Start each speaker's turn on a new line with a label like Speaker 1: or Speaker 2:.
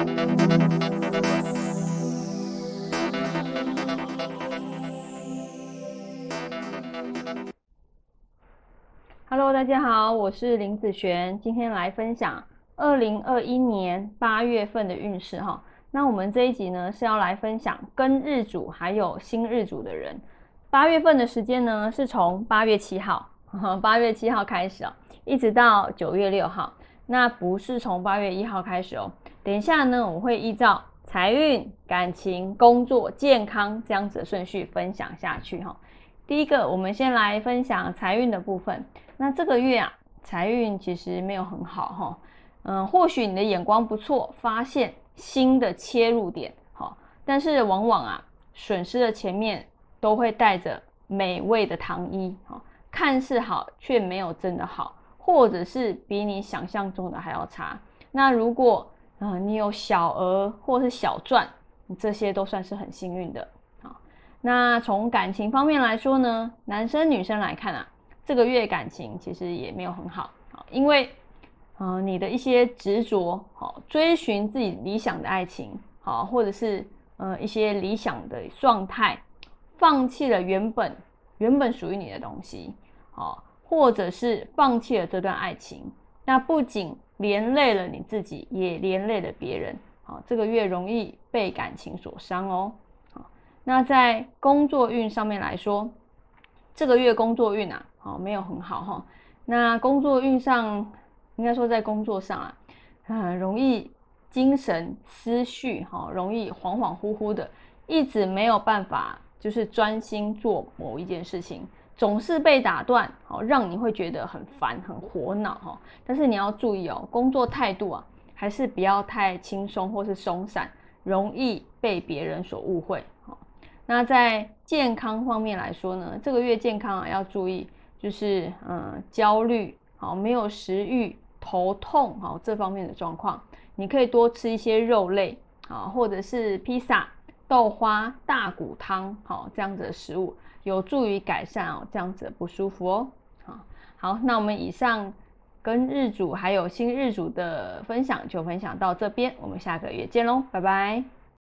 Speaker 1: Hello，大家好，我是林子璇，今天来分享二零二一年八月份的运势哈。那我们这一集呢是要来分享跟日主还有新日主的人，八月份的时间呢是从八月七号，八月七号开始哦，一直到九月六号。那不是从八月一号开始哦。等一下呢，我会依照财运、感情、工作、健康这样子的顺序分享下去哈。第一个，我们先来分享财运的部分。那这个月啊，财运其实没有很好哈。嗯，或许你的眼光不错，发现新的切入点哈，但是往往啊，损失的前面都会带着美味的糖衣哈，看似好却没有真的好。或者是比你想象中的还要差。那如果嗯你有小额或是小赚，这些都算是很幸运的啊。那从感情方面来说呢，男生女生来看啊，这个月感情其实也没有很好啊，因为呃你的一些执着，好追寻自己理想的爱情，好或者是呃一些理想的状态，放弃了原本原本属于你的东西，好。或者是放弃了这段爱情，那不仅连累了你自己，也连累了别人。好，这个月容易被感情所伤哦。好，那在工作运上面来说，这个月工作运啊，好没有很好哈。那工作运上，应该说在工作上啊，很容易精神思绪哈，容易恍恍惚惚的，一直没有办法就是专心做某一件事情。总是被打断，好让你会觉得很烦、很火恼哈。但是你要注意哦，工作态度啊，还是不要太轻松或是松散，容易被别人所误会。那在健康方面来说呢，这个月健康啊要注意，就是嗯焦虑，好没有食欲、头痛，好这方面的状况，你可以多吃一些肉类，啊或者是披萨、豆花、大骨汤，好这样子的食物。有助于改善哦，这样子的不舒服哦。好，好，那我们以上跟日主还有新日主的分享就分享到这边，我们下个月见喽，拜拜。